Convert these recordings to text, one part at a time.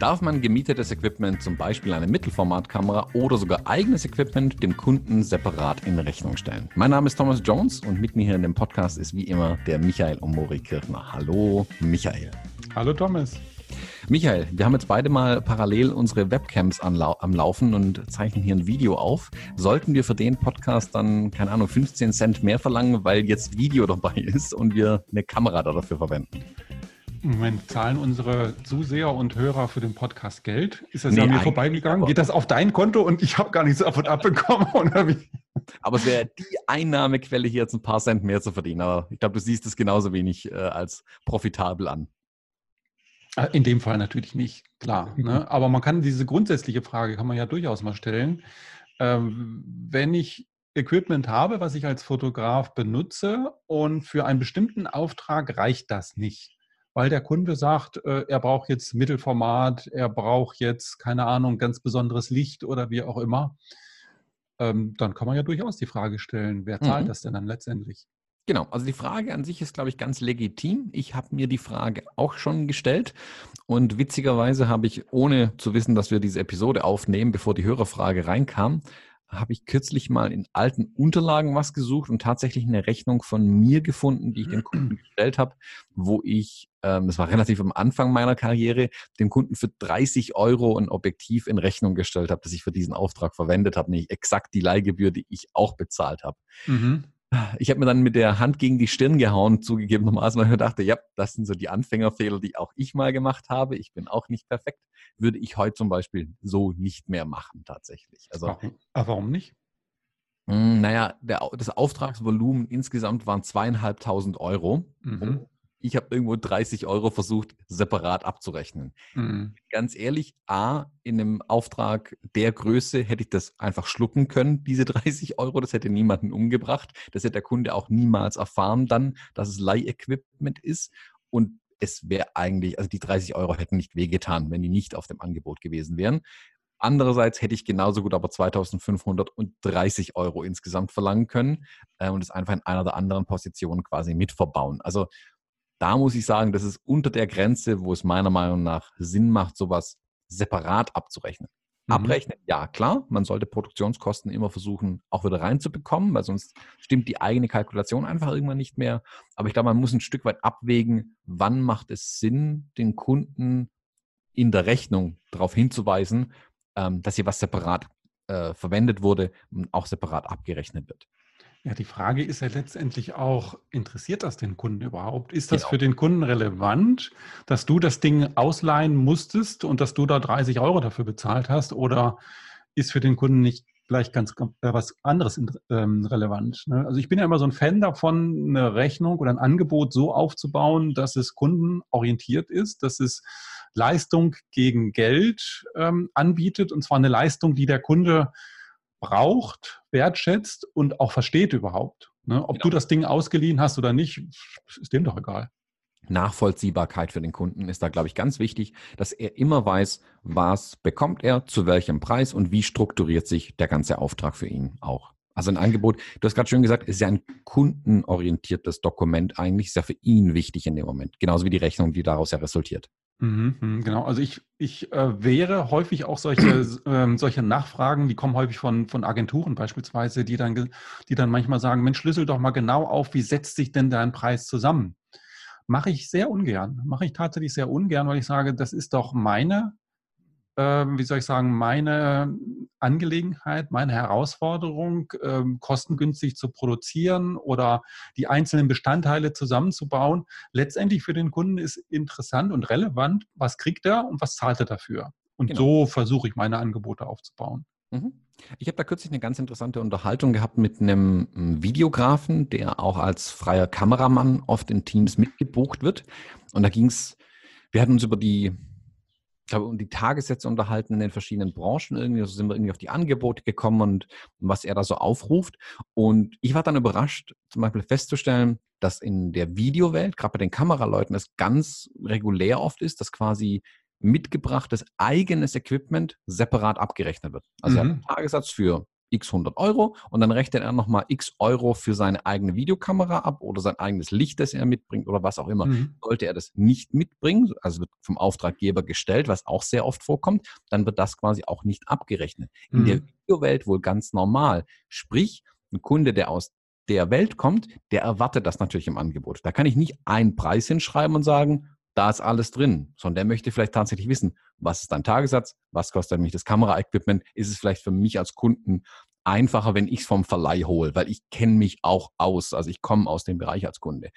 Darf man gemietetes Equipment, zum Beispiel eine Mittelformatkamera oder sogar eigenes Equipment, dem Kunden separat in Rechnung stellen? Mein Name ist Thomas Jones und mit mir hier in dem Podcast ist wie immer der Michael Omori Kirchner. Hallo, Michael. Hallo, Thomas. Michael, wir haben jetzt beide mal parallel unsere Webcams am Laufen und zeichnen hier ein Video auf. Sollten wir für den Podcast dann, keine Ahnung, 15 Cent mehr verlangen, weil jetzt Video dabei ist und wir eine Kamera dafür verwenden? Moment, zahlen unsere Zuseher und Hörer für den Podcast Geld? Ist das nee, an mir vorbeigegangen? Geht das auf dein Konto und ich habe gar nichts davon abbekommen? Oder wie? Aber es wäre die Einnahmequelle, hier jetzt ein paar Cent mehr zu verdienen. Aber ich glaube, du siehst es genauso wenig äh, als profitabel an. Äh, in dem Fall natürlich nicht, klar. Ne? Aber man kann diese grundsätzliche Frage, kann man ja durchaus mal stellen. Ähm, wenn ich Equipment habe, was ich als Fotograf benutze und für einen bestimmten Auftrag reicht das nicht weil der Kunde sagt, äh, er braucht jetzt Mittelformat, er braucht jetzt, keine Ahnung, ganz besonderes Licht oder wie auch immer, ähm, dann kann man ja durchaus die Frage stellen, wer zahlt mhm. das denn dann letztendlich? Genau, also die Frage an sich ist, glaube ich, ganz legitim. Ich habe mir die Frage auch schon gestellt und witzigerweise habe ich, ohne zu wissen, dass wir diese Episode aufnehmen, bevor die Hörerfrage reinkam, habe ich kürzlich mal in alten Unterlagen was gesucht und tatsächlich eine Rechnung von mir gefunden, die ich dem Kunden gestellt habe, wo ich, ähm, das war relativ am Anfang meiner Karriere, dem Kunden für 30 Euro ein Objektiv in Rechnung gestellt habe, das ich für diesen Auftrag verwendet habe, nämlich exakt die Leihgebühr, die ich auch bezahlt habe. Mhm ich habe mir dann mit der Hand gegen die Stirn gehauen, zugegebenermaßen, weil ich dachte, ja, das sind so die Anfängerfehler, die auch ich mal gemacht habe. Ich bin auch nicht perfekt. Würde ich heute zum Beispiel so nicht mehr machen, tatsächlich. Also, warum, aber warum nicht? Hm, naja, der, das Auftragsvolumen insgesamt waren zweieinhalbtausend Euro. Mhm ich habe irgendwo 30 Euro versucht, separat abzurechnen. Mhm. Ganz ehrlich, A, in einem Auftrag der Größe hätte ich das einfach schlucken können, diese 30 Euro. Das hätte niemanden umgebracht. Das hätte der Kunde auch niemals erfahren dann, dass es Leihequipment ist. Und es wäre eigentlich, also die 30 Euro hätten nicht wehgetan, wenn die nicht auf dem Angebot gewesen wären. Andererseits hätte ich genauso gut aber 2530 Euro insgesamt verlangen können äh, und es einfach in einer der anderen Positionen quasi mitverbauen. Also da muss ich sagen, das ist unter der Grenze, wo es meiner Meinung nach Sinn macht, sowas separat abzurechnen. Mhm. Abrechnen, ja klar, man sollte Produktionskosten immer versuchen, auch wieder reinzubekommen, weil sonst stimmt die eigene Kalkulation einfach irgendwann nicht mehr. Aber ich glaube, man muss ein Stück weit abwägen, wann macht es Sinn, den Kunden in der Rechnung darauf hinzuweisen, ähm, dass hier was separat äh, verwendet wurde und auch separat abgerechnet wird. Ja, die Frage ist ja letztendlich auch, interessiert das den Kunden überhaupt? Ist das genau. für den Kunden relevant, dass du das Ding ausleihen musstest und dass du da 30 Euro dafür bezahlt hast? Oder ist für den Kunden nicht vielleicht ganz äh, was anderes ähm, relevant? Ne? Also ich bin ja immer so ein Fan davon, eine Rechnung oder ein Angebot so aufzubauen, dass es kundenorientiert ist, dass es Leistung gegen Geld ähm, anbietet und zwar eine Leistung, die der Kunde braucht, wertschätzt und auch versteht überhaupt. Ne? Ob genau. du das Ding ausgeliehen hast oder nicht, ist dem doch egal. Nachvollziehbarkeit für den Kunden ist da, glaube ich, ganz wichtig, dass er immer weiß, was bekommt er, zu welchem Preis und wie strukturiert sich der ganze Auftrag für ihn auch. Also ein Angebot, du hast gerade schön gesagt, ist ja ein kundenorientiertes Dokument eigentlich, ist ja für ihn wichtig in dem Moment. Genauso wie die Rechnung, die daraus ja resultiert. Mhm, mhm, genau, also ich, ich äh, wäre häufig auch solche, ähm, solche Nachfragen, die kommen häufig von, von Agenturen beispielsweise, die dann, die dann manchmal sagen, Mensch, schlüssel doch mal genau auf, wie setzt sich denn dein Preis zusammen? Mache ich sehr ungern, mache ich tatsächlich sehr ungern, weil ich sage, das ist doch meine ähm, wie soll ich sagen, meine Angelegenheit, meine Herausforderung, ähm, kostengünstig zu produzieren oder die einzelnen Bestandteile zusammenzubauen. Letztendlich für den Kunden ist interessant und relevant, was kriegt er und was zahlt er dafür. Und genau. so versuche ich meine Angebote aufzubauen. Mhm. Ich habe da kürzlich eine ganz interessante Unterhaltung gehabt mit einem Videografen, der auch als freier Kameramann oft in Teams mitgebucht wird. Und da ging es, wir hatten uns über die glaube, um die Tagessätze unterhalten in den verschiedenen Branchen irgendwie. Also sind wir irgendwie auf die Angebote gekommen und was er da so aufruft. Und ich war dann überrascht, zum Beispiel festzustellen, dass in der Videowelt, gerade bei den Kameraleuten, es ganz regulär oft ist, dass quasi mitgebrachtes eigenes Equipment separat abgerechnet wird. Also mhm. er hat mhm. einen Tagessatz für x 100 Euro und dann rechnet er nochmal x Euro für seine eigene Videokamera ab oder sein eigenes Licht, das er mitbringt oder was auch immer. Mhm. Sollte er das nicht mitbringen, also wird vom Auftraggeber gestellt, was auch sehr oft vorkommt, dann wird das quasi auch nicht abgerechnet. In mhm. der Videowelt wohl ganz normal. Sprich, ein Kunde, der aus der Welt kommt, der erwartet das natürlich im Angebot. Da kann ich nicht einen Preis hinschreiben und sagen, da ist alles drin, sondern der möchte vielleicht tatsächlich wissen, was ist dein Tagessatz, was kostet mich das Kameraequipment, ist es vielleicht für mich als Kunden einfacher, wenn ich es vom Verleih hole, weil ich kenne mich auch aus, also ich komme aus dem Bereich als Kunde.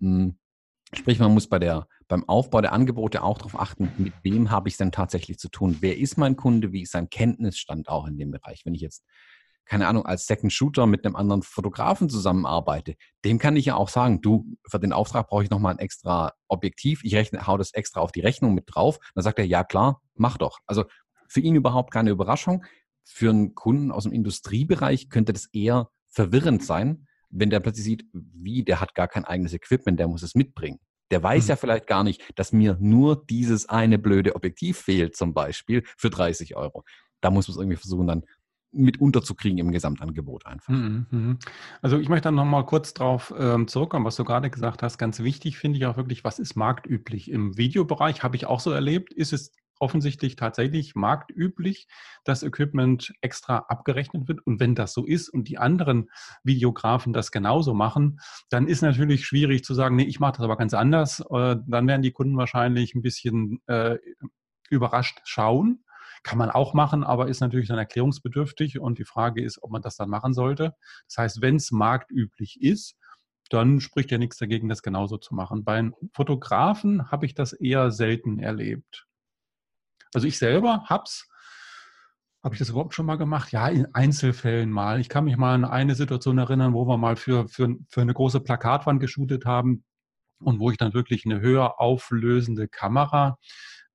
Hm, sprich, man muss bei der, beim Aufbau der Angebote auch darauf achten, mit wem habe ich es denn tatsächlich zu tun? Wer ist mein Kunde? Wie ist sein Kenntnisstand auch in dem Bereich? Wenn ich jetzt keine Ahnung, als Second Shooter mit einem anderen Fotografen zusammenarbeite, dem kann ich ja auch sagen, du, für den Auftrag brauche ich nochmal ein extra Objektiv. Ich rechne, hau das extra auf die Rechnung mit drauf. Dann sagt er, ja klar, mach doch. Also für ihn überhaupt keine Überraschung. Für einen Kunden aus dem Industriebereich könnte das eher verwirrend sein, wenn der plötzlich sieht, wie, der hat gar kein eigenes Equipment, der muss es mitbringen. Der weiß mhm. ja vielleicht gar nicht, dass mir nur dieses eine blöde Objektiv fehlt, zum Beispiel für 30 Euro. Da muss man es irgendwie versuchen, dann mit unterzukriegen im Gesamtangebot einfach. Mhm, mhm. Also ich möchte dann nochmal kurz darauf ähm, zurückkommen, was du gerade gesagt hast. Ganz wichtig finde ich auch wirklich, was ist marktüblich? Im Videobereich habe ich auch so erlebt, ist es offensichtlich tatsächlich marktüblich, dass Equipment extra abgerechnet wird. Und wenn das so ist und die anderen Videografen das genauso machen, dann ist natürlich schwierig zu sagen, nee, ich mache das aber ganz anders. Äh, dann werden die Kunden wahrscheinlich ein bisschen äh, überrascht schauen. Kann man auch machen, aber ist natürlich dann erklärungsbedürftig und die Frage ist, ob man das dann machen sollte. Das heißt, wenn es marktüblich ist, dann spricht ja nichts dagegen, das genauso zu machen. Bei Fotografen habe ich das eher selten erlebt. Also ich selber hab's. Habe ich das überhaupt schon mal gemacht? Ja, in Einzelfällen mal. Ich kann mich mal an eine Situation erinnern, wo wir mal für, für, für eine große Plakatwand geshootet haben und wo ich dann wirklich eine höher auflösende Kamera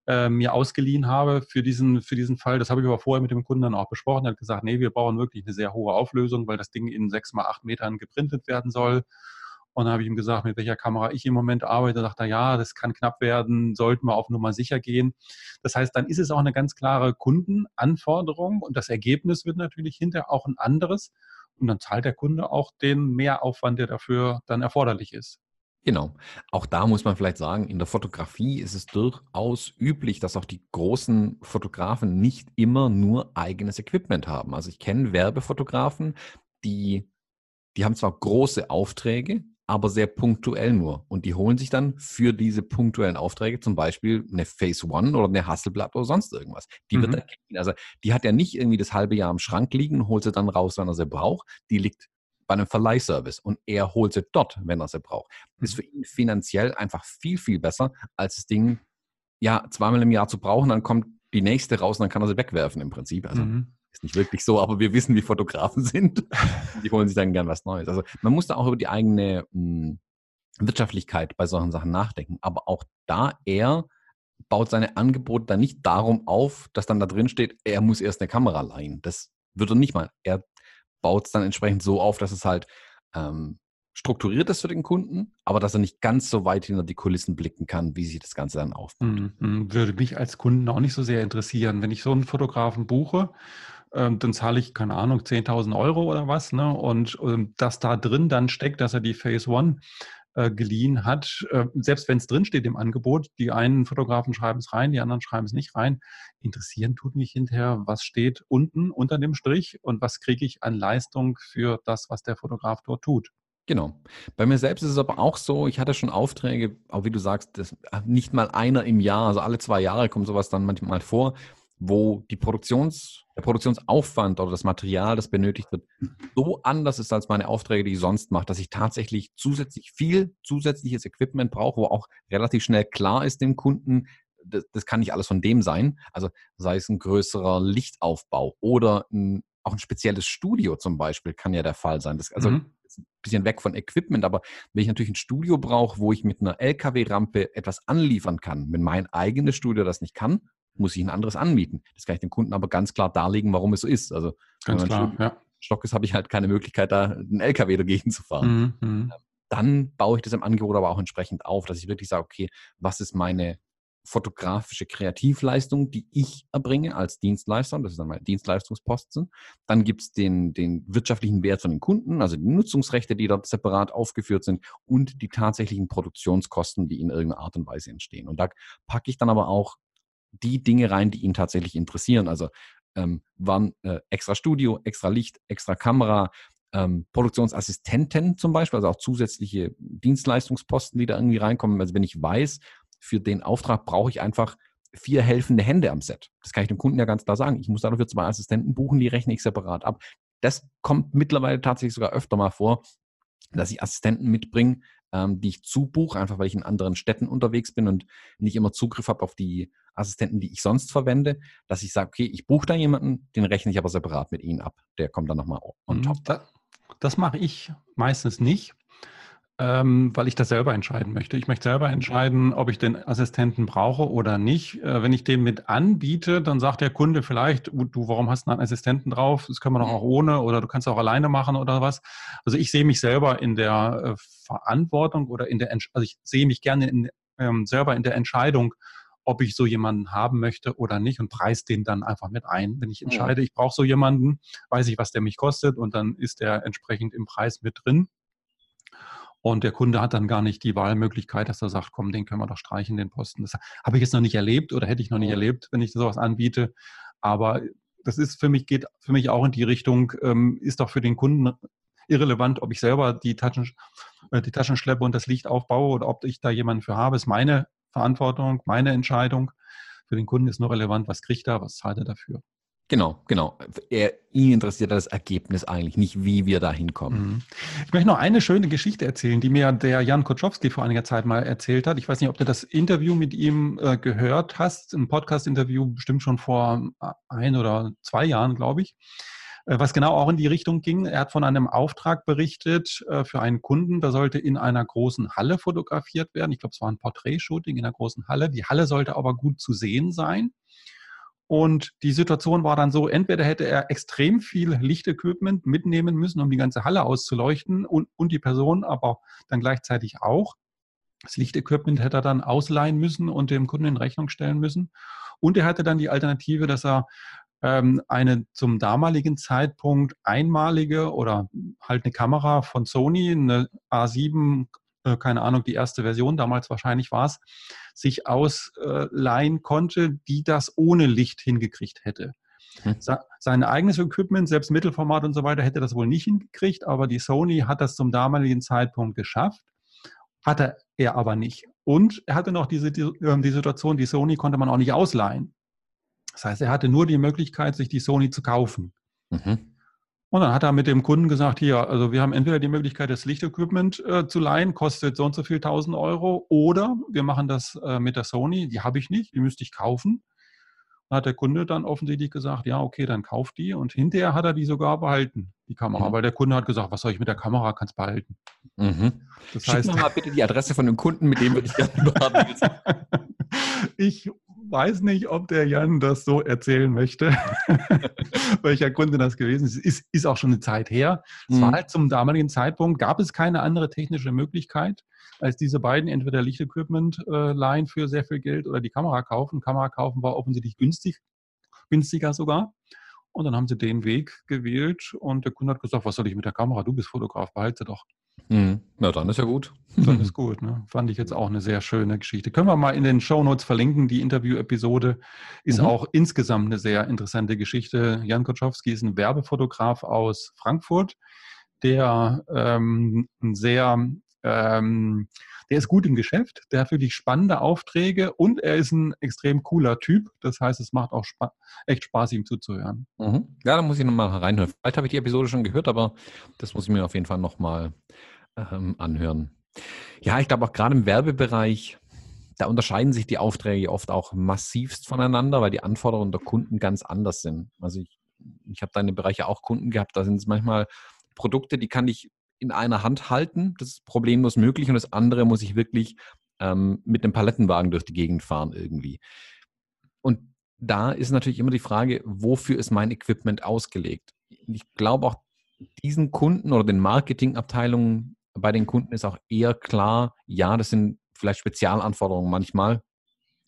äh, mir ausgeliehen habe für diesen, für diesen Fall. Das habe ich aber vorher mit dem Kunden dann auch besprochen. Er hat gesagt, nee, wir brauchen wirklich eine sehr hohe Auflösung, weil das Ding in sechs mal acht Metern geprintet werden soll. Und dann habe ich ihm gesagt, mit welcher Kamera ich im Moment arbeite. Da sagt er, ja, das kann knapp werden, sollten wir auf Nummer sicher gehen. Das heißt, dann ist es auch eine ganz klare Kundenanforderung und das Ergebnis wird natürlich hinterher auch ein anderes. Und dann zahlt der Kunde auch den Mehraufwand, der dafür dann erforderlich ist. Genau. Auch da muss man vielleicht sagen, in der Fotografie ist es durchaus üblich, dass auch die großen Fotografen nicht immer nur eigenes Equipment haben. Also ich kenne Werbefotografen, die, die haben zwar große Aufträge, aber sehr punktuell nur. Und die holen sich dann für diese punktuellen Aufträge zum Beispiel eine Phase One oder eine Hasselblatt oder sonst irgendwas. Die mhm. wird dann. Also die hat ja nicht irgendwie das halbe Jahr im Schrank liegen und holt sie dann raus, wenn er sie braucht. Die liegt bei einem Verleihservice und er holt sie dort, wenn er sie braucht. Das ist mhm. für ihn finanziell einfach viel, viel besser, als das Ding ja zweimal im Jahr zu brauchen, dann kommt die nächste raus und dann kann er sie wegwerfen im Prinzip. Also mhm. ist nicht wirklich so, aber wir wissen, wie Fotografen sind. die holen sich dann gern was Neues. Also man muss da auch über die eigene mh, hm, Wirtschaftlichkeit bei solchen Sachen nachdenken. Aber auch da er baut seine Angebote dann nicht darum auf, dass dann da drin steht, er muss erst eine Kamera leihen. Das wird er nicht mal. Er baut es dann entsprechend so auf, dass es halt ähm, strukturiert ist für den Kunden, aber dass er nicht ganz so weit hinter die Kulissen blicken kann, wie sich das Ganze dann aufbaut. Mhm. Würde mich als Kunden auch nicht so sehr interessieren. Wenn ich so einen Fotografen buche, ähm, dann zahle ich, keine Ahnung, 10.000 Euro oder was. Ne? Und ähm, dass da drin dann steckt, dass er die Phase One äh, geliehen hat, äh, selbst wenn es drinsteht im Angebot, die einen Fotografen schreiben es rein, die anderen schreiben es nicht rein, interessieren tut mich hinterher, was steht unten unter dem Strich und was kriege ich an Leistung für das, was der Fotograf dort tut. Genau. Bei mir selbst ist es aber auch so, ich hatte schon Aufträge, auch wie du sagst, das, nicht mal einer im Jahr, also alle zwei Jahre kommt sowas dann manchmal vor, wo die Produktions, der Produktionsaufwand oder das Material, das benötigt wird, so anders ist als meine Aufträge, die ich sonst mache, dass ich tatsächlich zusätzlich viel zusätzliches Equipment brauche, wo auch relativ schnell klar ist dem Kunden, das, das kann nicht alles von dem sein. Also sei es ein größerer Lichtaufbau oder ein, auch ein spezielles Studio zum Beispiel kann ja der Fall sein. Das, also mhm. ein bisschen weg von Equipment, aber wenn ich natürlich ein Studio brauche, wo ich mit einer LKW-Rampe etwas anliefern kann, wenn mein eigenes Studio das nicht kann, muss ich ein anderes anmieten. Das kann ich dem Kunden aber ganz klar darlegen, warum es so ist. Also ganz klar, ja. Stock ist, habe ich halt keine Möglichkeit, da einen LKW dagegen zu fahren. Mhm, mhm. Dann baue ich das im Angebot aber auch entsprechend auf, dass ich wirklich sage, okay, was ist meine fotografische Kreativleistung, die ich erbringe als Dienstleister. Das ist dann mein Dienstleistungsposten. Dann gibt es den, den wirtschaftlichen Wert von den Kunden, also die Nutzungsrechte, die dort separat aufgeführt sind und die tatsächlichen Produktionskosten, die in irgendeiner Art und Weise entstehen. Und da packe ich dann aber auch die Dinge rein, die ihn tatsächlich interessieren. Also ähm, wann äh, extra Studio, extra Licht, extra Kamera, ähm, Produktionsassistenten zum Beispiel, also auch zusätzliche Dienstleistungsposten, die da irgendwie reinkommen. Also wenn ich weiß, für den Auftrag brauche ich einfach vier helfende Hände am Set. Das kann ich dem Kunden ja ganz klar sagen. Ich muss dafür zwei Assistenten buchen, die rechne ich separat ab. Das kommt mittlerweile tatsächlich sogar öfter mal vor, dass ich Assistenten mitbringe, ähm, die ich zubuche, einfach weil ich in anderen Städten unterwegs bin und nicht immer Zugriff habe auf die Assistenten, die ich sonst verwende, dass ich sage, okay, ich buche da jemanden, den rechne ich aber separat mit Ihnen ab. Der kommt dann nochmal on mhm. top. Das, das mache ich meistens nicht ähm, weil ich das selber entscheiden möchte. Ich möchte selber entscheiden, ob ich den Assistenten brauche oder nicht. Äh, wenn ich den mit anbiete, dann sagt der Kunde vielleicht, du, warum hast du einen Assistenten drauf? Das können wir doch auch ohne oder du kannst auch alleine machen oder was. Also ich sehe mich selber in der äh, Verantwortung oder in der, also ich sehe mich gerne in, ähm, selber in der Entscheidung, ob ich so jemanden haben möchte oder nicht und preis den dann einfach mit ein. Wenn ich entscheide, ich brauche so jemanden, weiß ich, was der mich kostet und dann ist der entsprechend im Preis mit drin. Und der Kunde hat dann gar nicht die Wahlmöglichkeit, dass er sagt, komm, den können wir doch streichen, den Posten. Das habe ich jetzt noch nicht erlebt oder hätte ich noch nicht erlebt, wenn ich sowas anbiete. Aber das ist für mich, geht für mich auch in die Richtung, ähm, ist doch für den Kunden irrelevant, ob ich selber die, Taschen, äh, die Taschen schleppe und das Licht aufbaue oder ob ich da jemanden für habe. ist meine Verantwortung, meine Entscheidung. Für den Kunden ist nur relevant, was kriegt er, was zahlt er dafür. Genau, genau. Er, ihn interessiert das Ergebnis eigentlich, nicht wie wir da hinkommen. Mhm. Ich möchte noch eine schöne Geschichte erzählen, die mir der Jan Koczowski vor einiger Zeit mal erzählt hat. Ich weiß nicht, ob du das Interview mit ihm äh, gehört hast, ein Podcast-Interview bestimmt schon vor äh, ein oder zwei Jahren, glaube ich, äh, was genau auch in die Richtung ging. Er hat von einem Auftrag berichtet äh, für einen Kunden, da sollte in einer großen Halle fotografiert werden. Ich glaube, es war ein Porträtshooting in einer großen Halle. Die Halle sollte aber gut zu sehen sein. Und die Situation war dann so, entweder hätte er extrem viel Lichtequipment mitnehmen müssen, um die ganze Halle auszuleuchten und, und die Person aber dann gleichzeitig auch. Das Lichtequipment hätte er dann ausleihen müssen und dem Kunden in Rechnung stellen müssen. Und er hatte dann die Alternative, dass er ähm, eine zum damaligen Zeitpunkt einmalige oder halt eine Kamera von Sony, eine A7 äh, keine Ahnung, die erste Version, damals wahrscheinlich war es, sich ausleihen konnte, die das ohne Licht hingekriegt hätte. Hm. Sein eigenes Equipment, selbst Mittelformat und so weiter, hätte das wohl nicht hingekriegt, aber die Sony hat das zum damaligen Zeitpunkt geschafft, hatte er aber nicht. Und er hatte noch diese, die, ähm, die Situation, die Sony konnte man auch nicht ausleihen. Das heißt, er hatte nur die Möglichkeit, sich die Sony zu kaufen. Mhm. Und dann hat er mit dem Kunden gesagt, hier, also wir haben entweder die Möglichkeit, das Lichtequipment äh, zu leihen, kostet so und so viel 1000 Euro, oder wir machen das äh, mit der Sony, die habe ich nicht, die müsste ich kaufen. Dann hat der Kunde dann offensichtlich gesagt, ja, okay, dann kauf die. Und hinterher hat er die sogar behalten, die Kamera, mhm. weil der Kunde hat gesagt, was soll ich mit der Kamera, kannst behalten. Mhm. Das Schick heißt, mir mal bitte die Adresse von dem Kunden, mit dem würde ich gerne beraten. ich weiß nicht, ob der Jan das so erzählen möchte, welcher Kunde das gewesen ist. ist. Ist auch schon eine Zeit her. Es mhm. war halt zum damaligen Zeitpunkt, gab es keine andere technische Möglichkeit, als diese beiden entweder Lichtequipment äh, leihen für sehr viel Geld oder die Kamera kaufen. Kamera kaufen war offensichtlich günstig, günstiger sogar. Und dann haben sie den Weg gewählt und der Kunde hat gesagt, was soll ich mit der Kamera? Du bist Fotograf, behalte doch. Mhm. Na, dann ist ja gut. Dann ist gut. Ne? Fand ich jetzt auch eine sehr schöne Geschichte. Können wir mal in den Show Notes verlinken. Die Interview-Episode ist mhm. auch insgesamt eine sehr interessante Geschichte. Jan Koczowski ist ein Werbefotograf aus Frankfurt, der ähm, sehr ähm, der ist gut im Geschäft, der hat wirklich spannende Aufträge und er ist ein extrem cooler Typ. Das heißt, es macht auch spa echt Spaß, ihm zuzuhören. Mhm. Ja, da muss ich nochmal reinhören. Vielleicht habe ich die Episode schon gehört, aber das muss ich mir auf jeden Fall nochmal ähm, anhören. Ja, ich glaube auch gerade im Werbebereich, da unterscheiden sich die Aufträge oft auch massivst voneinander, weil die Anforderungen der Kunden ganz anders sind. Also ich, ich habe da in den Bereichen auch Kunden gehabt, da sind es manchmal Produkte, die kann ich in einer Hand halten. Das ist problemlos möglich. Und das andere muss ich wirklich ähm, mit einem Palettenwagen durch die Gegend fahren irgendwie. Und da ist natürlich immer die Frage, wofür ist mein Equipment ausgelegt? Ich glaube auch diesen Kunden oder den Marketingabteilungen bei den Kunden ist auch eher klar, ja, das sind vielleicht Spezialanforderungen manchmal.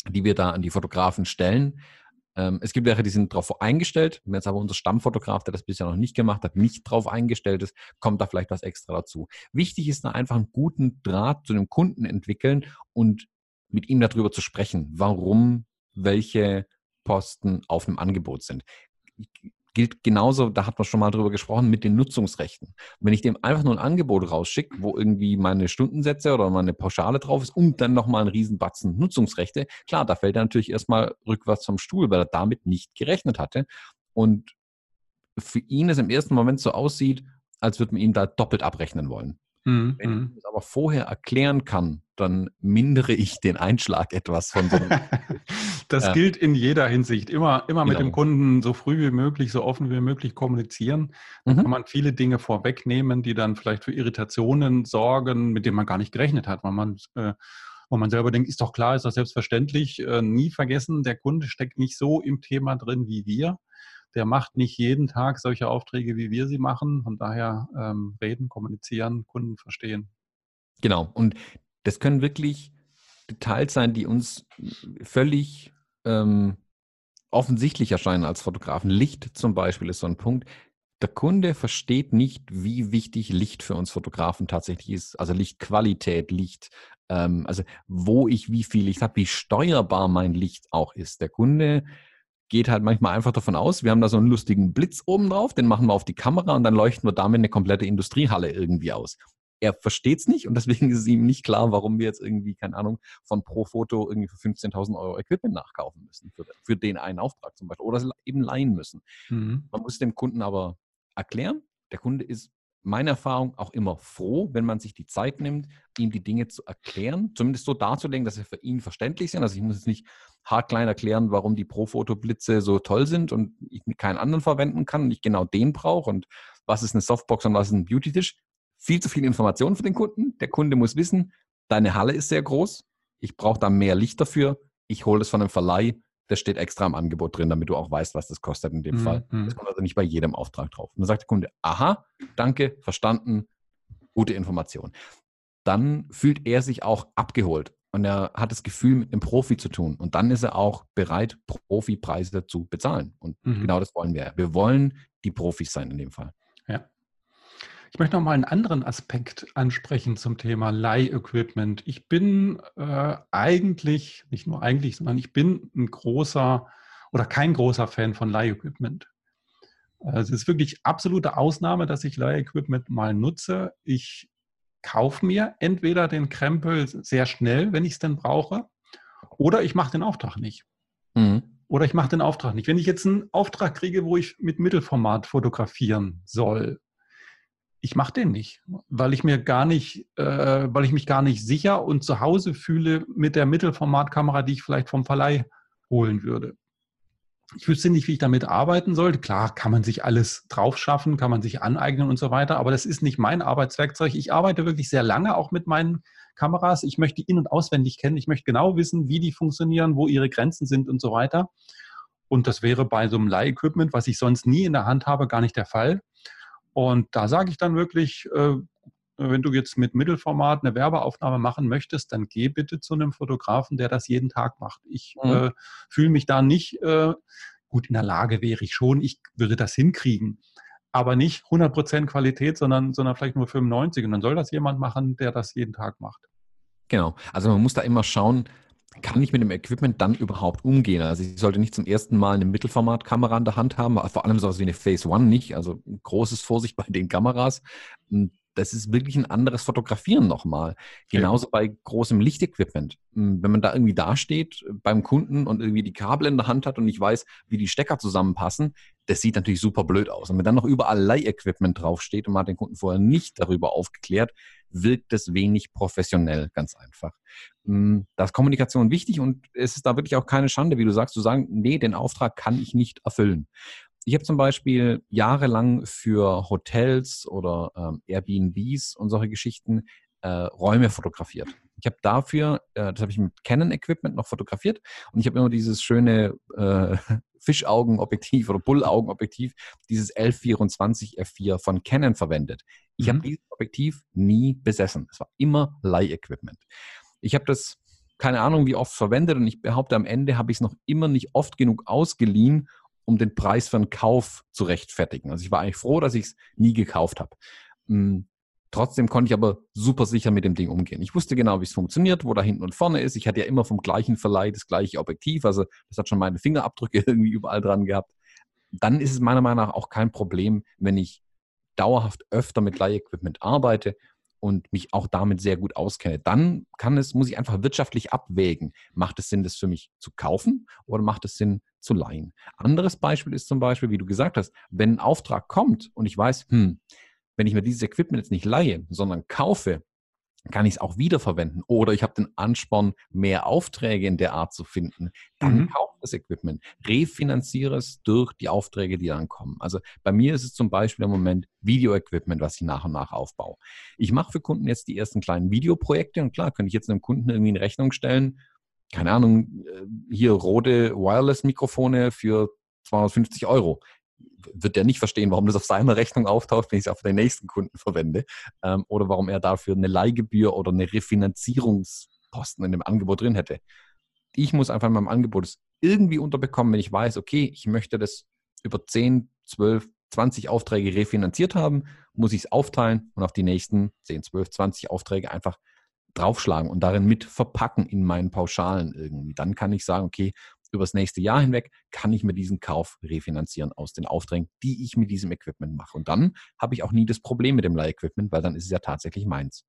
die wir da an die Fotografen stellen. Ähm, es gibt welche, die sind darauf eingestellt. Wenn jetzt aber unser Stammfotograf, der das bisher noch nicht gemacht hat, nicht darauf eingestellt ist, kommt da vielleicht was extra dazu. Wichtig ist da einfach einen guten Draht zu dem Kunden entwickeln und mit ihm darüber zu sprechen, warum welche Posten auf einem Angebot sind gilt genauso, da hat man schon mal drüber gesprochen, mit den Nutzungsrechten. wenn ich dem einfach nur ein Angebot rausschicke, wo irgendwie meine Stundensätze oder meine Pauschale drauf ist und dann nochmal ein Riesenbatzen Nutzungsrechte, klar, da fällt er natürlich erstmal rückwärts vom Stuhl, weil er damit nicht gerechnet hatte. Und für ihn es im ersten Moment so aussieht, als würde man ihn da doppelt abrechnen wollen. Mhm. Wenn ich mhm. es aber vorher erklären kann, dann mindere ich den Einschlag etwas von so einem. das ja. gilt in jeder Hinsicht. Immer, immer genau. mit dem Kunden so früh wie möglich, so offen wie möglich kommunizieren. Dann mhm. kann man viele Dinge vorwegnehmen, die dann vielleicht für Irritationen sorgen, mit denen man gar nicht gerechnet hat, weil man äh, wo man selber denkt, ist doch klar, ist doch selbstverständlich. Äh, nie vergessen, der Kunde steckt nicht so im Thema drin wie wir der macht nicht jeden Tag solche Aufträge, wie wir sie machen. Von daher ähm, reden, kommunizieren, Kunden verstehen. Genau. Und das können wirklich Details sein, die uns völlig ähm, offensichtlich erscheinen als Fotografen. Licht zum Beispiel ist so ein Punkt. Der Kunde versteht nicht, wie wichtig Licht für uns Fotografen tatsächlich ist. Also Lichtqualität, Licht, ähm, also wo ich wie viel Licht habe, wie steuerbar mein Licht auch ist. Der Kunde geht halt manchmal einfach davon aus, wir haben da so einen lustigen Blitz oben drauf, den machen wir auf die Kamera und dann leuchten wir damit eine komplette Industriehalle irgendwie aus. Er versteht es nicht und deswegen ist es ihm nicht klar, warum wir jetzt irgendwie, keine Ahnung, von pro Foto irgendwie für 15.000 Euro Equipment nachkaufen müssen, für, für, den einen Auftrag zum Beispiel, oder eben leihen müssen. Mhm. Man muss dem Kunden aber erklären, der Kunde ist meine Erfahrung auch immer froh, wenn man sich die Zeit nimmt, ihm die Dinge zu erklären, zumindest so darzulegen, dass sie für ihn verständlich sind. Also ich muss jetzt nicht haarklein erklären, warum die Pro-Foto-Blitze so toll sind und ich keinen anderen verwenden kann und ich genau den brauche und was ist eine Softbox und was ist ein Beauty-Tisch. Viel zu viel Information für den Kunden. Der Kunde muss wissen, deine Halle ist sehr groß, ich brauche da mehr Licht dafür, ich hole es von einem Verleih, das steht extra im Angebot drin, damit du auch weißt, was das kostet in dem mhm. Fall. Das kommt also nicht bei jedem Auftrag drauf. Und dann sagt der Kunde, aha, danke, verstanden, gute Information. Dann fühlt er sich auch abgeholt und er hat das Gefühl, mit einem Profi zu tun. Und dann ist er auch bereit, Profipreise zu bezahlen. Und mhm. genau das wollen wir. Wir wollen die Profis sein in dem Fall. Ja. Ich möchte noch mal einen anderen Aspekt ansprechen zum Thema Leih-Equipment. Ich bin äh, eigentlich, nicht nur eigentlich, sondern ich bin ein großer oder kein großer Fan von Leih-Equipment. Also es ist wirklich absolute Ausnahme, dass ich Leih-Equipment mal nutze. Ich kaufe mir entweder den Krempel sehr schnell, wenn ich es denn brauche, oder ich mache den Auftrag nicht. Mhm. Oder ich mache den Auftrag nicht. Wenn ich jetzt einen Auftrag kriege, wo ich mit Mittelformat fotografieren soll, ich mache den nicht, weil ich mir gar nicht, äh, weil ich mich gar nicht sicher und zu Hause fühle mit der Mittelformatkamera, die ich vielleicht vom Verleih holen würde. Ich wüsste nicht, wie ich damit arbeiten sollte. Klar, kann man sich alles drauf schaffen, kann man sich aneignen und so weiter, aber das ist nicht mein Arbeitswerkzeug. Ich arbeite wirklich sehr lange auch mit meinen Kameras. Ich möchte die in- und auswendig kennen. Ich möchte genau wissen, wie die funktionieren, wo ihre Grenzen sind und so weiter. Und das wäre bei so einem Leih-Equipment, was ich sonst nie in der Hand habe, gar nicht der Fall. Und da sage ich dann wirklich, äh, wenn du jetzt mit Mittelformat eine Werbeaufnahme machen möchtest, dann geh bitte zu einem Fotografen, der das jeden Tag macht. Ich mhm. äh, fühle mich da nicht, äh, gut in der Lage wäre ich schon, ich würde das hinkriegen, aber nicht 100% Qualität, sondern, sondern vielleicht nur 95. Und dann soll das jemand machen, der das jeden Tag macht. Genau. Also man muss da immer schauen, kann ich mit dem Equipment dann überhaupt umgehen? Also ich sollte nicht zum ersten Mal eine Mittelformatkamera in der Hand haben, vor allem sowas wie eine Phase One nicht. Also großes Vorsicht bei den Kameras. Das ist wirklich ein anderes Fotografieren nochmal. Genauso ja. bei großem Lichtequipment. Hm, wenn man da irgendwie dasteht beim Kunden und irgendwie die Kabel in der Hand hat und nicht weiß, wie die Stecker zusammenpassen, das sieht natürlich super blöd aus. Und wenn dann noch überall Leih-Equipment draufsteht und man hat den Kunden vorher nicht darüber aufgeklärt, wirkt es wenig professionell, ganz einfach. Hm, da ist Kommunikation wichtig und es ist da wirklich auch keine Schande, wie du sagst, zu sagen, nee, den Auftrag kann ich nicht erfüllen. Ich habe zum Beispiel jahrelang für Hotels oder ähm, Airbnbs und solche Geschichten äh, Räume fotografiert. Ich habe dafür, äh, das habe ich mit Canon-Equipment noch fotografiert und ich habe immer dieses schöne äh, Fischaugenobjektiv oder Bullaugenobjektiv, dieses L24 F4 von Canon verwendet. Ich mhm. habe dieses Objektiv nie besessen. Es war immer Leih-Equipment. Ich habe das keine Ahnung, wie oft verwendet und ich behaupte, am Ende habe ich es noch immer nicht oft genug ausgeliehen, um den Preis für einen Kauf zu rechtfertigen. Also ich war eigentlich froh, dass ich es nie gekauft habe. Hm, trotzdem konnte ich aber super sicher mit dem Ding umgehen. Ich wusste genau, wie es funktioniert, wo da hinten und vorne ist. Ich hatte ja immer vom gleichen Verleih das gleiche Objektiv, also das hat schon meine Fingerabdrücke irgendwie überall dran gehabt. Dann ist es meiner Meinung nach auch kein Problem, wenn ich dauerhaft öfter mit Leihequipment arbeite und mich auch damit sehr gut auskenne, dann kann es, muss ich einfach wirtschaftlich abwägen. Macht es Sinn, das für mich zu kaufen oder macht es Sinn zu leihen? Anderes Beispiel ist zum Beispiel, wie du gesagt hast, wenn ein Auftrag kommt und ich weiß, hm, wenn ich mir dieses Equipment jetzt nicht leihe, sondern kaufe, kann ich es auch wiederverwenden. Oder ich habe den Ansporn, mehr Aufträge in der Art zu finden. Dann mhm. kaufe das Equipment, refinanziere es durch die Aufträge, die dann kommen. Also bei mir ist es zum Beispiel im Moment Video-Equipment, was ich nach und nach aufbaue. Ich mache für Kunden jetzt die ersten kleinen Videoprojekte und klar, könnte ich jetzt einem Kunden irgendwie eine Rechnung stellen, keine Ahnung, äh, hier rote Wireless-Mikrofone für 250 Euro wird der nicht verstehen, warum das auf seiner Rechnung auftaucht, wenn ich es für den nächsten Kunden verwende. Ähm, oder warum er dafür eine Leihgebühr oder eine Refinanzierungsposten in dem Angebot drin hätte. Ich muss einfach in meinem Angebot irgendwie unterbekommen, wenn ich weiß, okay, ich möchte das über 10, 12, 20 Aufträge refinanziert haben, muss ich es aufteilen und auf die nächsten 10, 12, 20 Aufträge einfach draufschlagen und darin mit verpacken in meinen Pauschalen irgendwie. Dann kann ich sagen, okay, über das nächste Jahr hinweg kann ich mir diesen Kauf refinanzieren aus den Aufträgen, die ich mit diesem Equipment mache. Und dann habe ich auch nie das Problem mit dem Leihequipment, weil dann ist es ja tatsächlich meins.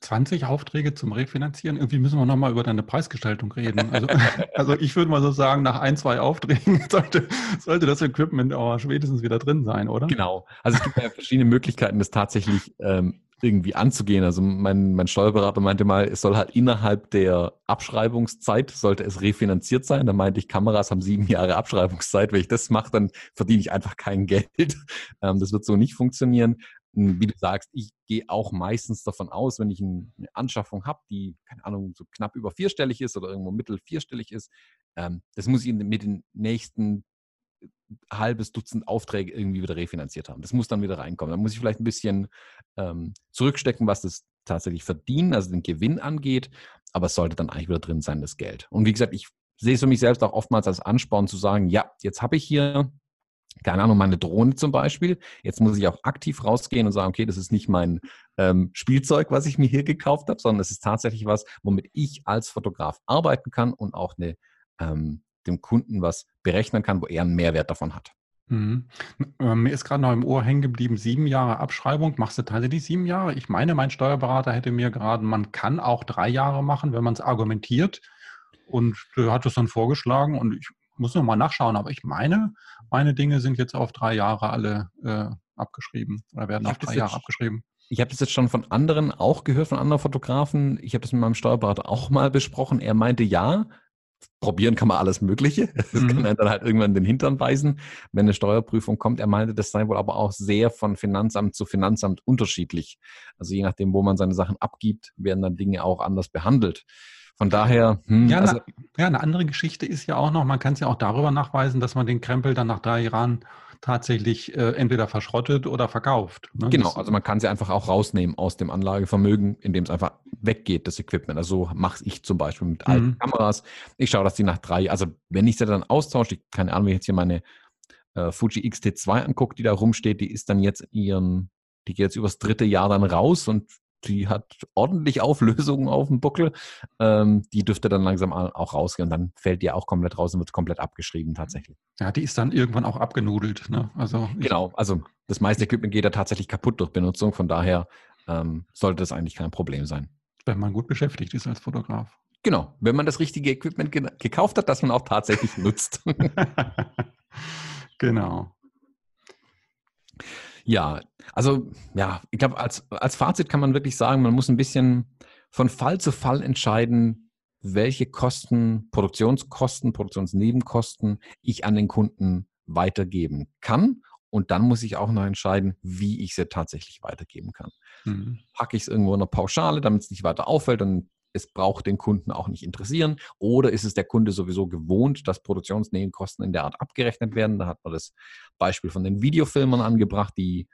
20 Aufträge zum Refinanzieren. Irgendwie müssen wir nochmal über deine Preisgestaltung reden. Also, also, ich würde mal so sagen, nach ein, zwei Aufträgen sollte, sollte das Equipment aber spätestens wieder drin sein, oder? Genau. Also es gibt ja verschiedene Möglichkeiten, das tatsächlich ähm, irgendwie anzugehen. Also mein, mein Steuerberater meinte mal, es soll halt innerhalb der Abschreibungszeit, sollte es refinanziert sein. Da meinte ich, Kameras haben sieben Jahre Abschreibungszeit. Wenn ich das mache, dann verdiene ich einfach kein Geld. Ähm, das wird so nicht funktionieren. Wie du sagst, ich gehe auch meistens davon aus, wenn ich eine Anschaffung habe, die, keine Ahnung, so knapp über vierstellig ist oder irgendwo mittel vierstellig ist, ähm, das muss ich mit den nächsten halbes Dutzend Aufträge irgendwie wieder refinanziert haben. Das muss dann wieder reinkommen. Da muss ich vielleicht ein bisschen ähm, zurückstecken, was das tatsächlich verdienen, also den Gewinn angeht, aber es sollte dann eigentlich wieder drin sein, das Geld. Und wie gesagt, ich sehe es für mich selbst auch oftmals als Ansporn zu sagen, ja, jetzt habe ich hier, keine Ahnung, meine Drohne zum Beispiel, jetzt muss ich auch aktiv rausgehen und sagen, okay, das ist nicht mein ähm, Spielzeug, was ich mir hier gekauft habe, sondern es ist tatsächlich was, womit ich als Fotograf arbeiten kann und auch eine ähm, dem Kunden was berechnen kann, wo er einen Mehrwert davon hat. Mhm. Äh, mir ist gerade noch im Ohr hängen geblieben, sieben Jahre Abschreibung. Machst du tatsächlich sieben Jahre? Ich meine, mein Steuerberater hätte mir gerade, man kann auch drei Jahre machen, wenn man es argumentiert. Und er hat es dann vorgeschlagen und ich muss noch mal nachschauen, aber ich meine, meine Dinge sind jetzt auf drei Jahre alle äh, abgeschrieben oder werden auf drei Jahre abgeschrieben. Ich habe das jetzt schon von anderen auch gehört, von anderen Fotografen. Ich habe das mit meinem Steuerberater auch mal besprochen. Er meinte, ja, probieren kann man alles Mögliche. Das mhm. kann dann halt irgendwann den Hintern beißen, wenn eine Steuerprüfung kommt. Er meinte, das sei wohl aber auch sehr von Finanzamt zu Finanzamt unterschiedlich. Also je nachdem, wo man seine Sachen abgibt, werden dann Dinge auch anders behandelt. Von daher. Hm, ja, also, na, ja, eine andere Geschichte ist ja auch noch, man kann es ja auch darüber nachweisen, dass man den Krempel dann nach drei Jahren tatsächlich äh, entweder verschrottet oder verkauft. Ne? Genau, also man kann sie einfach auch rausnehmen aus dem Anlagevermögen, indem es einfach weggeht, das Equipment. Also so mache ich zum Beispiel mit alten mhm. Kameras. Ich schaue, dass die nach drei, also wenn ich sie dann austausche, ich, keine Ahnung, wenn ich jetzt hier meine äh, Fuji XT2 angucke, die da rumsteht, die ist dann jetzt in ihren, die geht jetzt übers dritte Jahr dann raus und die hat ordentlich Auflösungen auf dem Buckel. Ähm, die dürfte dann langsam auch rausgehen und dann fällt die auch komplett raus und wird komplett abgeschrieben tatsächlich. Ja, die ist dann irgendwann auch abgenudelt. Ne? Also genau, also das meiste Equipment geht ja tatsächlich kaputt durch Benutzung, von daher ähm, sollte das eigentlich kein Problem sein. Wenn man gut beschäftigt ist als Fotograf. Genau, wenn man das richtige Equipment ge gekauft hat, das man auch tatsächlich nutzt. genau. Ja, also ja, ich glaube, als, als Fazit kann man wirklich sagen, man muss ein bisschen von Fall zu Fall entscheiden, welche Kosten, Produktionskosten, Produktionsnebenkosten ich an den Kunden weitergeben kann. Und dann muss ich auch noch entscheiden, wie ich sie tatsächlich weitergeben kann. Mhm. Packe ich es irgendwo in einer Pauschale, damit es nicht weiter auffällt, dann es braucht den Kunden auch nicht interessieren. Oder ist es der Kunde sowieso gewohnt, dass Produktionsnebenkosten in der Art abgerechnet werden? Da hat man das Beispiel von den Videofilmern angebracht, die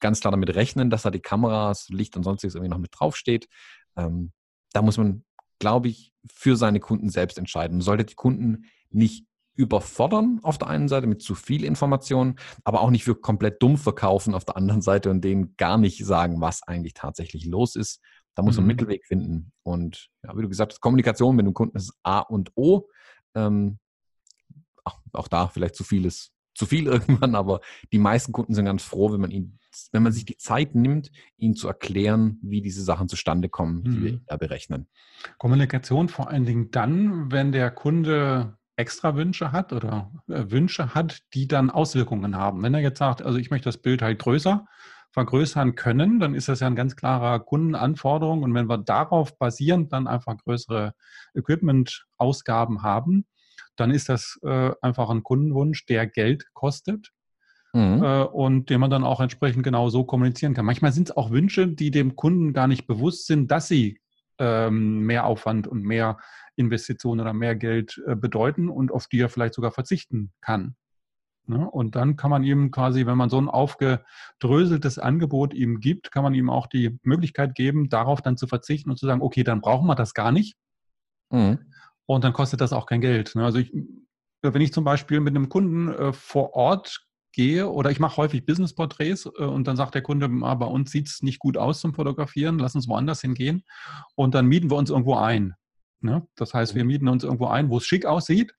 ganz klar damit rechnen, dass da die Kameras, Licht und sonstiges irgendwie noch mit draufsteht. Ähm, da muss man glaube ich, für seine Kunden selbst entscheiden. Man sollte die Kunden nicht überfordern auf der einen Seite mit zu viel Informationen, aber auch nicht für komplett dumm verkaufen auf der anderen Seite und denen gar nicht sagen, was eigentlich tatsächlich los ist. Da muss man einen mhm. Mittelweg finden. Und ja, wie du gesagt hast, Kommunikation mit dem Kunden ist A und O. Ähm, auch, auch da vielleicht zu viel ist zu viel irgendwann, aber die meisten Kunden sind ganz froh, wenn man ihnen, wenn man sich die Zeit nimmt, ihnen zu erklären, wie diese Sachen zustande kommen, die mhm. wir da berechnen. Kommunikation vor allen Dingen dann, wenn der Kunde extra Wünsche hat oder äh, Wünsche hat, die dann Auswirkungen haben. Wenn er jetzt sagt, also ich möchte das Bild halt größer vergrößern können, dann ist das ja ein ganz klarer Kundenanforderung. Und wenn wir darauf basierend dann einfach größere Equipment-Ausgaben haben, dann ist das äh, einfach ein Kundenwunsch, der Geld kostet. Mhm. Äh, und den man dann auch entsprechend genau so kommunizieren kann. Manchmal sind es auch Wünsche, die dem Kunden gar nicht bewusst sind, dass sie ähm, mehr Aufwand und mehr Investitionen oder mehr Geld äh, bedeuten und auf die er vielleicht sogar verzichten kann. Ne? Und dann kann man ihm quasi, wenn man so ein aufgedröseltes Angebot ihm gibt, kann man ihm auch die Möglichkeit geben, darauf dann zu verzichten und zu sagen, okay, dann brauchen wir das gar nicht. Mhm. Und dann kostet das auch kein Geld. Ne? Also ich, wenn ich zum Beispiel mit einem Kunden äh, vor Ort gehe oder ich mache häufig Business-Porträts äh, und dann sagt der Kunde, ah, bei uns sieht es nicht gut aus zum Fotografieren, lass uns woanders hingehen und dann mieten wir uns irgendwo ein. Ne? Das heißt, wir mhm. mieten uns irgendwo ein, wo es schick aussieht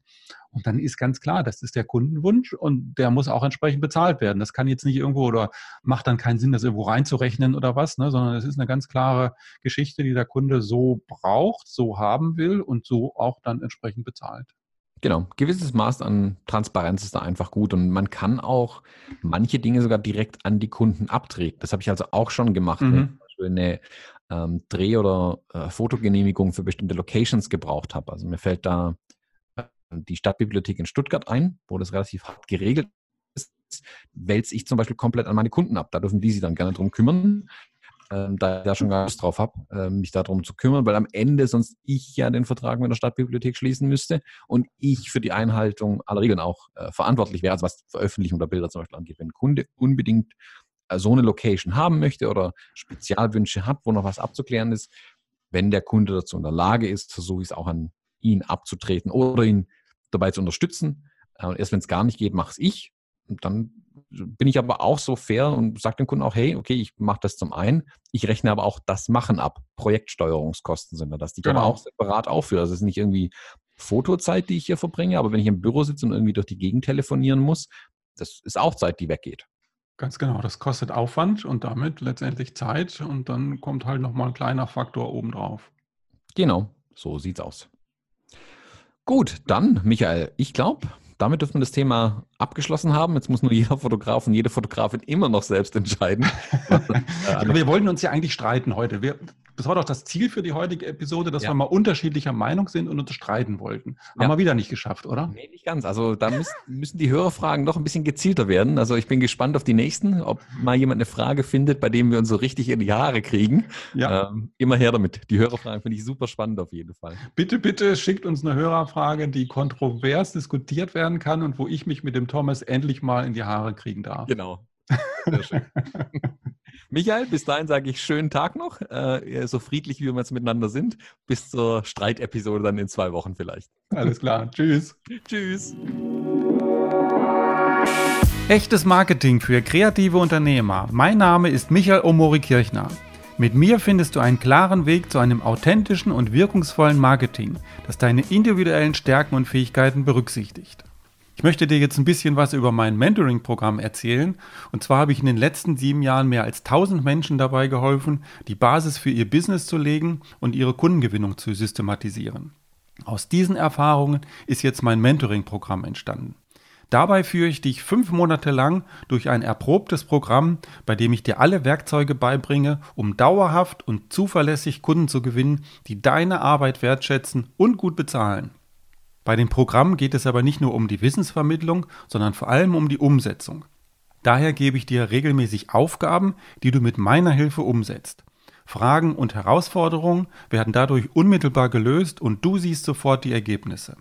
und dann ist ganz klar, das ist der Kundenwunsch und der muss auch entsprechend bezahlt werden. Das kann jetzt nicht irgendwo oder macht dann keinen Sinn, das irgendwo reinzurechnen oder was, ne? sondern es ist eine ganz klare Geschichte, die der Kunde so braucht, so haben will und so auch dann entsprechend bezahlt. Genau, gewisses Maß an Transparenz ist da einfach gut und man kann auch manche Dinge sogar direkt an die Kunden abträgt. Das habe ich also auch schon gemacht, mhm. wenn ich eine ähm, Dreh- oder äh, Fotogenehmigung für bestimmte Locations gebraucht habe. Also mir fällt da die Stadtbibliothek in Stuttgart ein, wo das relativ hart geregelt ist, wälze ich zum Beispiel komplett an meine Kunden ab. Da dürfen die sich dann gerne drum kümmern ähm, da ich da schon gar Lust drauf habe, äh, mich darum zu kümmern, weil am Ende sonst ich ja den Vertrag mit der Stadtbibliothek schließen müsste und ich für die Einhaltung aller Regeln auch äh, verantwortlich wäre, also was Veröffentlichung der Bilder zum Beispiel angeht. Wenn ein Kunde unbedingt äh, so eine Location haben möchte oder Spezialwünsche hat, wo noch was abzuklären ist, wenn der Kunde dazu in der Lage ist, versuche ich es auch an ihn abzutreten oder ihn dabei zu unterstützen. Äh, erst wenn es gar nicht geht, mache es ich. Und dann bin ich aber auch so fair und sage dem Kunden auch, hey, okay, ich mache das zum einen, ich rechne aber auch das Machen ab. Projektsteuerungskosten sind da das, die genau. aber auch separat aufführen. Das ist nicht irgendwie Fotozeit, die ich hier verbringe, aber wenn ich im Büro sitze und irgendwie durch die Gegend telefonieren muss, das ist auch Zeit, die weggeht. Ganz genau, das kostet Aufwand und damit letztendlich Zeit und dann kommt halt nochmal ein kleiner Faktor obendrauf. Genau, so sieht's aus. Gut, dann, Michael, ich glaube, damit dürfen wir das Thema abgeschlossen haben. Jetzt muss nur jeder Fotograf und jede Fotografin immer noch selbst entscheiden. Aber wir wollten uns ja eigentlich streiten heute. Wir, das war doch das Ziel für die heutige Episode, dass ja. wir mal unterschiedlicher Meinung sind und uns streiten wollten. Haben ja. wir wieder nicht geschafft, oder? Nee, nicht ganz. Also da müssen, müssen die Hörerfragen noch ein bisschen gezielter werden. Also ich bin gespannt auf die nächsten, ob mal jemand eine Frage findet, bei dem wir uns so richtig in die Haare kriegen. Ja. Ähm, immer her damit. Die Hörerfragen finde ich super spannend auf jeden Fall. Bitte, bitte schickt uns eine Hörerfrage, die kontrovers diskutiert werden kann und wo ich mich mit dem Thomas endlich mal in die Haare kriegen darf. Genau. Sehr schön. Michael, bis dahin sage ich schönen Tag noch, äh, so friedlich wie wir jetzt miteinander sind. Bis zur Streitepisode dann in zwei Wochen vielleicht. Alles klar. Tschüss. Tschüss. Echtes Marketing für kreative Unternehmer. Mein Name ist Michael Omori Kirchner. Mit mir findest du einen klaren Weg zu einem authentischen und wirkungsvollen Marketing, das deine individuellen Stärken und Fähigkeiten berücksichtigt. Ich möchte dir jetzt ein bisschen was über mein Mentoring-Programm erzählen. Und zwar habe ich in den letzten sieben Jahren mehr als 1000 Menschen dabei geholfen, die Basis für ihr Business zu legen und ihre Kundengewinnung zu systematisieren. Aus diesen Erfahrungen ist jetzt mein Mentoring-Programm entstanden. Dabei führe ich dich fünf Monate lang durch ein erprobtes Programm, bei dem ich dir alle Werkzeuge beibringe, um dauerhaft und zuverlässig Kunden zu gewinnen, die deine Arbeit wertschätzen und gut bezahlen. Bei dem Programm geht es aber nicht nur um die Wissensvermittlung, sondern vor allem um die Umsetzung. Daher gebe ich dir regelmäßig Aufgaben, die du mit meiner Hilfe umsetzt. Fragen und Herausforderungen werden dadurch unmittelbar gelöst und du siehst sofort die Ergebnisse.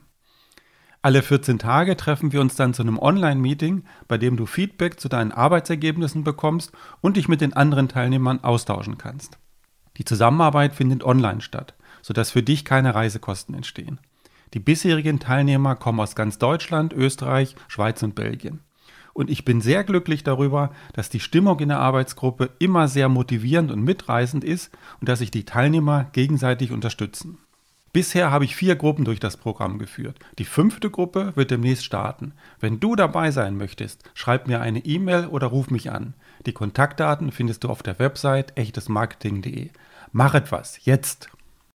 Alle 14 Tage treffen wir uns dann zu einem Online-Meeting, bei dem du Feedback zu deinen Arbeitsergebnissen bekommst und dich mit den anderen Teilnehmern austauschen kannst. Die Zusammenarbeit findet online statt sodass für dich keine Reisekosten entstehen. Die bisherigen Teilnehmer kommen aus ganz Deutschland, Österreich, Schweiz und Belgien. Und ich bin sehr glücklich darüber, dass die Stimmung in der Arbeitsgruppe immer sehr motivierend und mitreißend ist und dass sich die Teilnehmer gegenseitig unterstützen. Bisher habe ich vier Gruppen durch das Programm geführt. Die fünfte Gruppe wird demnächst starten. Wenn du dabei sein möchtest, schreib mir eine E-Mail oder ruf mich an. Die Kontaktdaten findest du auf der Website echtesmarketing.de. Mach etwas, jetzt!